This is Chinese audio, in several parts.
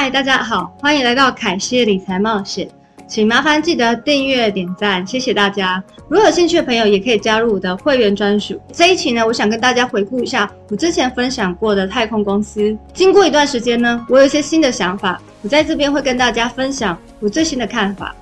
嗨，大家好，欢迎来到凯西理财冒险，请麻烦记得订阅、点赞，谢谢大家。如果有兴趣的朋友，也可以加入我的会员专属。这一期呢，我想跟大家回顾一下我之前分享过的太空公司。经过一段时间呢，我有一些新的想法，我在这边会跟大家分享我最新的看法。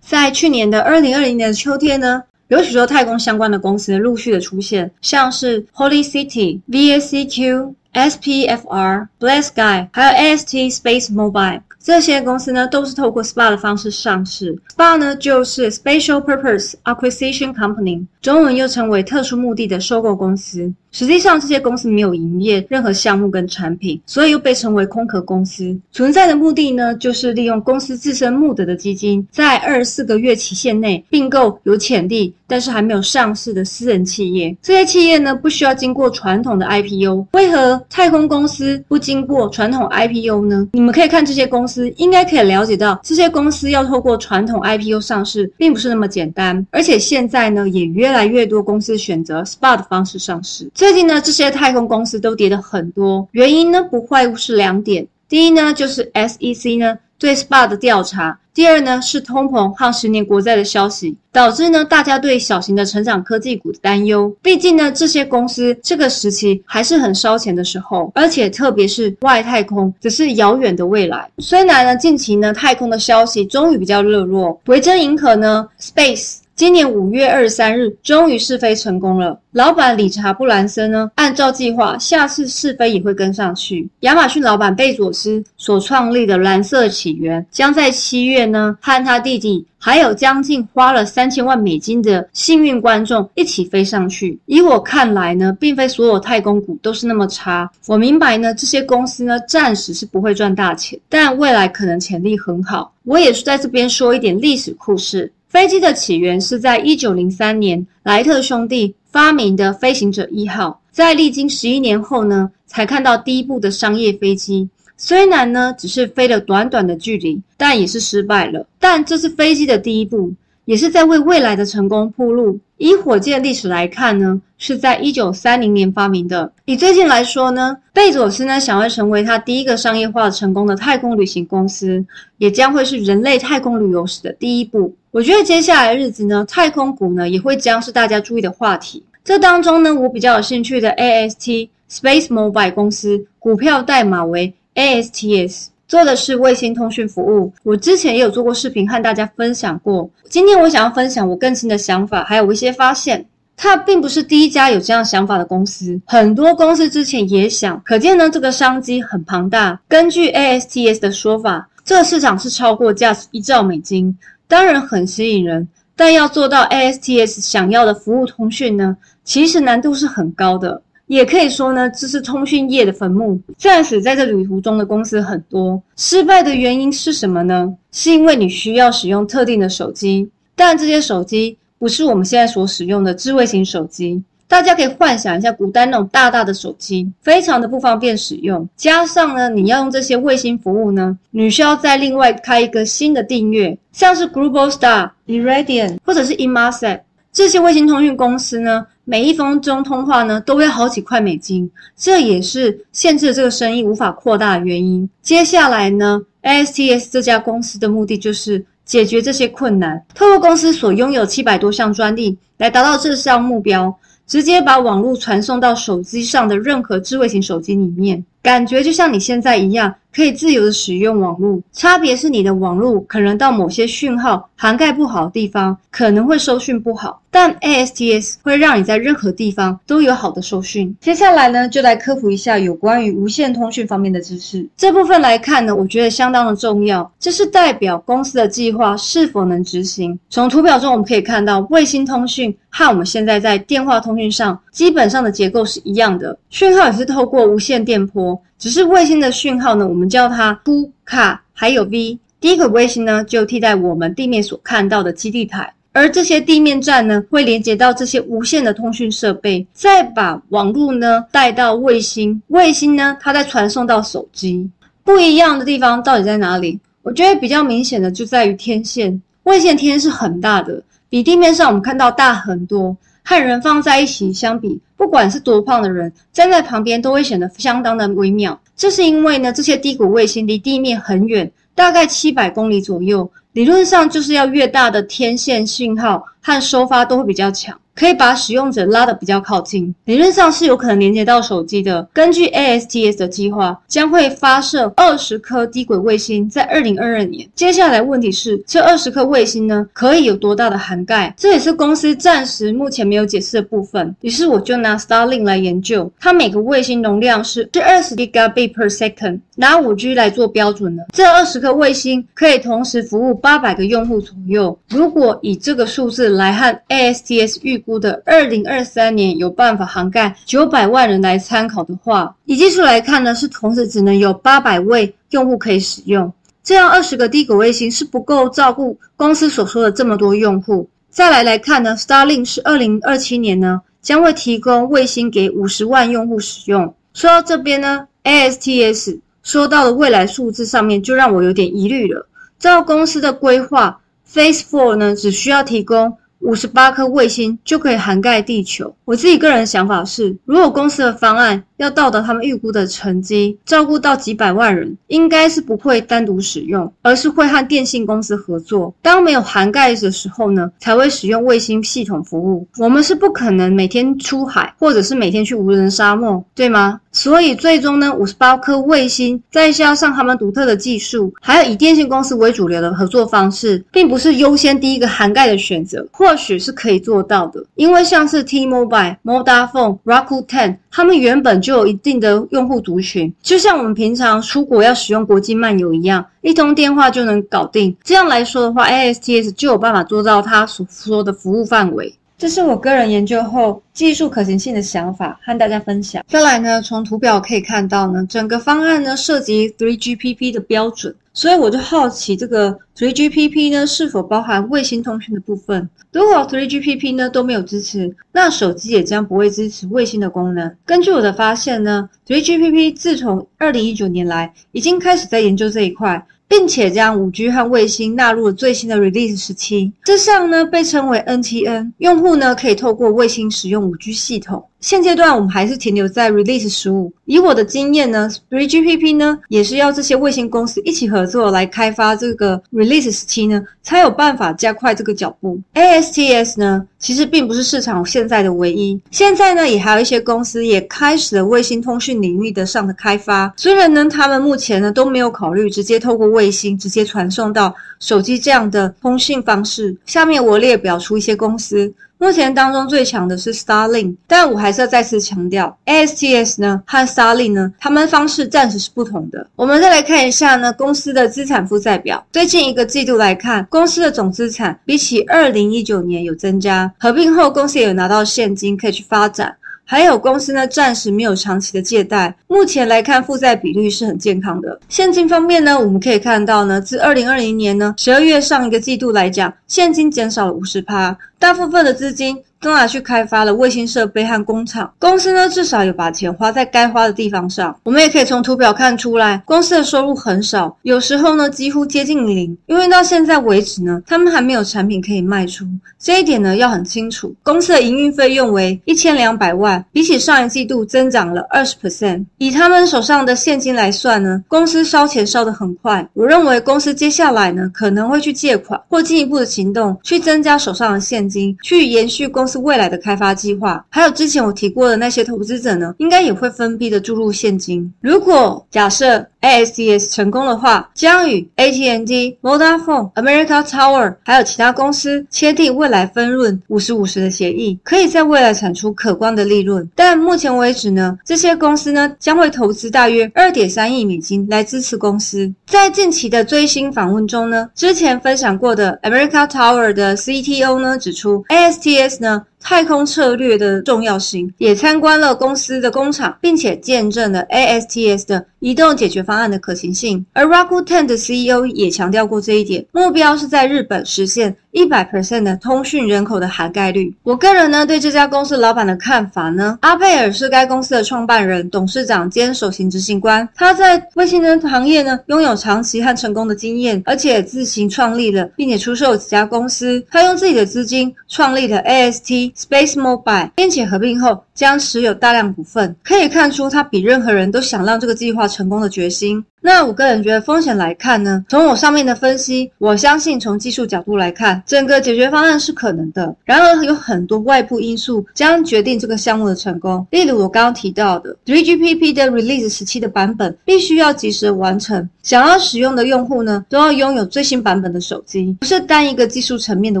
在去年的二零二零年的秋天呢，有许多太空相关的公司陆续的出现，像是 Holy City、VACQ。SPFR、Bless Sky，还有 AST Space Mobile 这些公司呢，都是透过 SPA 的方式上市。SPA 呢，就是 Special Purpose Acquisition Company，中文又称为特殊目的的收购公司。实际上，这些公司没有营业任何项目跟产品，所以又被称为空壳公司。存在的目的呢，就是利用公司自身募得的基金，在二十四个月期限内并购有潜力但是还没有上市的私人企业。这些企业呢，不需要经过传统的 IPO。为何太空公司不经过传统 IPO 呢？你们可以看这些公司，应该可以了解到，这些公司要透过传统 IPO 上市，并不是那么简单。而且现在呢，也越越来越多公司选择 SPA 的方式上市。最近呢，这些太空公司都跌了很多，原因呢不外乎是两点。第一呢，就是 SEC 呢对 SPA 的调查；第二呢，是通膨和十年国债的消息，导致呢大家对小型的成长科技股的担忧。毕竟呢，这些公司这个时期还是很烧钱的时候，而且特别是外太空，只是遥远的未来。虽然呢，近期呢太空的消息终于比较热络，维珍银河呢 Space。今年五月二十三日，终于试飞成功了。老板理查布兰森呢，按照计划，下次试飞也会跟上去。亚马逊老板贝佐斯所创立的蓝色起源，将在七月呢，和他弟弟还有将近花了三千万美金的幸运观众一起飞上去。以我看来呢，并非所有太空股都是那么差。我明白呢，这些公司呢，暂时是不会赚大钱，但未来可能潜力很好。我也是在这边说一点历史故事。飞机的起源是在一九零三年，莱特兄弟发明的飞行者一号，在历经十一年后呢，才看到第一部的商业飞机。虽然呢，只是飞了短短的距离，但也是失败了。但这是飞机的第一步。也是在为未来的成功铺路。以火箭历史来看呢，是在一九三零年发明的。以最近来说呢，贝佐斯呢想要成为他第一个商业化成功的太空旅行公司，也将会是人类太空旅游史的第一步。我觉得接下来日子呢，太空股呢也会将是大家注意的话题。这当中呢，我比较有兴趣的 AST Space Mobile 公司，股票代码为 ASTS。做的是卫星通讯服务，我之前也有做过视频和大家分享过。今天我想要分享我更新的想法，还有一些发现。它并不是第一家有这样想法的公司，很多公司之前也想，可见呢这个商机很庞大。根据 ASTS 的说法，这个市场是超过价值一兆美金，当然很吸引人。但要做到 ASTS 想要的服务通讯呢，其实难度是很高的。也可以说呢，这是通讯业的坟墓。暂时在这旅途中的公司很多，失败的原因是什么呢？是因为你需要使用特定的手机，但这些手机不是我们现在所使用的智慧型手机。大家可以幻想一下，古代那种大大的手机，非常的不方便使用。加上呢，你要用这些卫星服务呢，你需要再另外开一个新的订阅，像是 Globalstar、Iridium 或者是 Inmarsat 这些卫星通讯公司呢。每一分钟通话呢，都要好几块美金，这也是限制这个生意无法扩大的原因。接下来呢，ASTS 这家公司的目的就是解决这些困难，透过公司所拥有七百多项专利来达到这项目标，直接把网络传送到手机上的任何智慧型手机里面，感觉就像你现在一样。可以自由的使用网络，差别是你的网络可能到某些讯号涵盖不好的地方，可能会收讯不好，但 ASTS 会让你在任何地方都有好的收讯。接下来呢，就来科普一下有关于无线通讯方面的知识。这部分来看呢，我觉得相当的重要，这是代表公司的计划是否能执行。从图表中我们可以看到，卫星通讯和我们现在在电话通讯上基本上的结构是一样的，讯号也是透过无线电波。只是卫星的讯号呢，我们叫它 Q、卡还有 V。第一个卫星呢，就替代我们地面所看到的基地台，而这些地面站呢，会连接到这些无线的通讯设备，再把网络呢带到卫星，卫星呢，它再传送到手机。不一样的地方到底在哪里？我觉得比较明显的就在于天线，卫星天是很大的，比地面上我们看到大很多。和人放在一起相比，不管是多胖的人，站在旁边都会显得相当的微妙。这是因为呢，这些低谷卫星离地面很远，大概七百公里左右，理论上就是要越大的天线信号和收发都会比较强。可以把使用者拉得比较靠近，理论上是有可能连接到手机的。根据 ASTS 的计划，将会发射二十颗低轨卫星，在二零二二年。接下来问题是，这二十颗卫星呢，可以有多大的涵盖？这也是公司暂时目前没有解释的部分。于是我就拿 Starlink 来研究，它每个卫星容量是是二十 Gigabit per second，拿五 G 来做标准的。这二十颗卫星可以同时服务八百个用户左右。如果以这个数字来和 ASTS 预估的二零二三年有办法涵盖九百万人来参考的话，以技术来看呢，是同时只能有八百位用户可以使用。这样二十个低轨卫星是不够照顾公司所说的这么多用户。再来来看呢，Starlink 是二零二七年呢将会提供卫星给五十万用户使用。说到这边呢，ASTS 说到的未来数字上面就让我有点疑虑了。照公司的规划，Phase Four 呢只需要提供。五十八颗卫星就可以涵盖地球。我自己个人想法是，如果公司的方案要到达他们预估的成绩，照顾到几百万人，应该是不会单独使用，而是会和电信公司合作。当没有涵盖的时候呢，才会使用卫星系统服务。我们是不可能每天出海，或者是每天去无人沙漠，对吗？所以最终呢，五十八颗卫星再加上他们独特的技术，还有以电信公司为主流的合作方式，并不是优先第一个涵盖的选择。或或许是可以做到的，因为像是 T-Mobile、m o d a f o n e、Rakuten，他们原本就有一定的用户族群，就像我们平常出国要使用国际漫游一样，一通电话就能搞定。这样来说的话，ASTS 就有办法做到他所说的服务范围。这是我个人研究后技术可行性的想法，和大家分享。再来呢，从图表可以看到呢，整个方案呢涉及 3GPP 的标准，所以我就好奇这个 3GPP 呢是否包含卫星通讯的部分。如果 3GPP 呢都没有支持，那手机也将不会支持卫星的功能。根据我的发现呢，3GPP 自从2019年来已经开始在研究这一块。并且将五 G 和卫星纳入了最新的 Release 时期，这项呢被称为 NTN，用户呢可以透过卫星使用五 G 系统。现阶段我们还是停留在 Release 十五。以我的经验呢，3GPP 呢也是要这些卫星公司一起合作来开发这个 Release 十七呢，才有办法加快这个脚步。ASTS 呢其实并不是市场现在的唯一，现在呢也还有一些公司也开始了卫星通讯领域的上的开发。虽然呢他们目前呢都没有考虑直接透过卫星直接传送到手机这样的通讯方式。下面我列表出一些公司。目前当中最强的是 Starlink，但我还是要再次强调，ASTS 呢和 Starlink 呢，他们方式暂时是不同的。我们再来看一下呢公司的资产负债表，最近一个季度来看，公司的总资产比起二零一九年有增加，合并后公司也有拿到现金可以去发展。还有公司呢，暂时没有长期的借贷，目前来看负债比率是很健康的。现金方面呢，我们可以看到呢，自二零二零年呢十二月上一个季度来讲，现金减少了五十趴，大部分的资金。都拿去开发了卫星设备和工厂。公司呢，至少有把钱花在该花的地方上。我们也可以从图表看出来，公司的收入很少，有时候呢几乎接近零。因为到现在为止呢，他们还没有产品可以卖出。这一点呢要很清楚。公司的营运费用为一千两百万，比起上一季度增长了二十 percent。以他们手上的现金来算呢，公司烧钱烧得很快。我认为公司接下来呢可能会去借款或进一步的行动，去增加手上的现金，去延续公。是未来的开发计划，还有之前我提过的那些投资者呢，应该也会分批的注入现金。如果假设 ASTS 成功的话，将与 AT&T、Vodafone、America Tower 还有其他公司签订未来分润五十五十的协议，可以在未来产出可观的利润。但目前为止呢，这些公司呢将会投资大约二点三亿美金来支持公司。在近期的最新访问中呢，之前分享过的 America Tower 的 CTO 呢指出，ASTS 呢。呢，太空策略的重要性，也参观了公司的工厂，并且见证了 ASTS 的移动解决方案的可行性。而 Rakuten 的 CEO 也强调过这一点，目标是在日本实现。一百 percent 的通讯人口的涵盖率。我个人呢对这家公司老板的看法呢，阿佩尔是该公司的创办人、董事长兼首席执行官。他在卫星的行业呢拥有长期和成功的经验，而且自行创立了并且出售几家公司。他用自己的资金创立了 AST、Space Mobile，并且合并后将持有大量股份，可以看出他比任何人都想让这个计划成功的决心。那我个人觉得风险来看呢，从我上面的分析，我相信从技术角度来看，整个解决方案是可能的。然而有很多外部因素将决定这个项目的成功，例如我刚刚提到的 3GPP 的 Release 时期的版本必须要及时完成，想要使用的用户呢都要拥有最新版本的手机，不是单一个技术层面的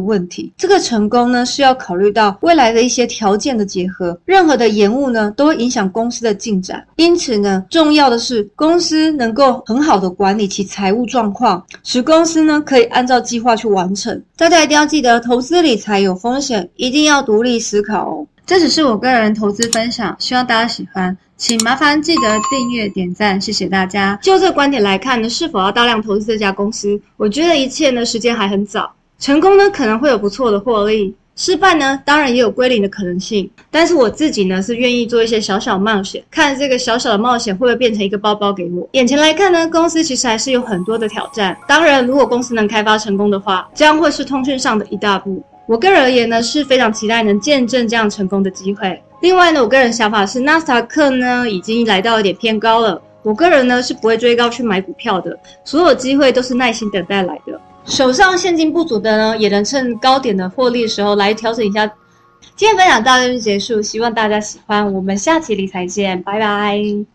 问题。这个成功呢是要考虑到未来的一些条件的结合，任何的延误呢都会影响公司的进展。因此呢，重要的是公司能够。很好的管理其财务状况，使公司呢可以按照计划去完成。大家一定要记得，投资理财有风险，一定要独立思考哦。这只是我个人投资分享，希望大家喜欢，请麻烦记得订阅、点赞，谢谢大家。就这个观点来看呢，是否要大量投资这家公司？我觉得一切呢时间还很早，成功呢可能会有不错的获利。失败呢，当然也有归零的可能性，但是我自己呢是愿意做一些小小冒险，看这个小小的冒险会不会变成一个包包给我。眼前来看呢，公司其实还是有很多的挑战。当然，如果公司能开发成功的话，将会是通讯上的一大步。我个人而言呢，是非常期待能见证这样成功的机会。另外呢，我个人想法是，纳斯达克呢已经来到有点偏高了，我个人呢是不会追高去买股票的，所有机会都是耐心等待来的。手上现金不足的呢，也能趁高点的获利时候来调整一下。今天分享到这就结束，希望大家喜欢。我们下期理财见，拜拜。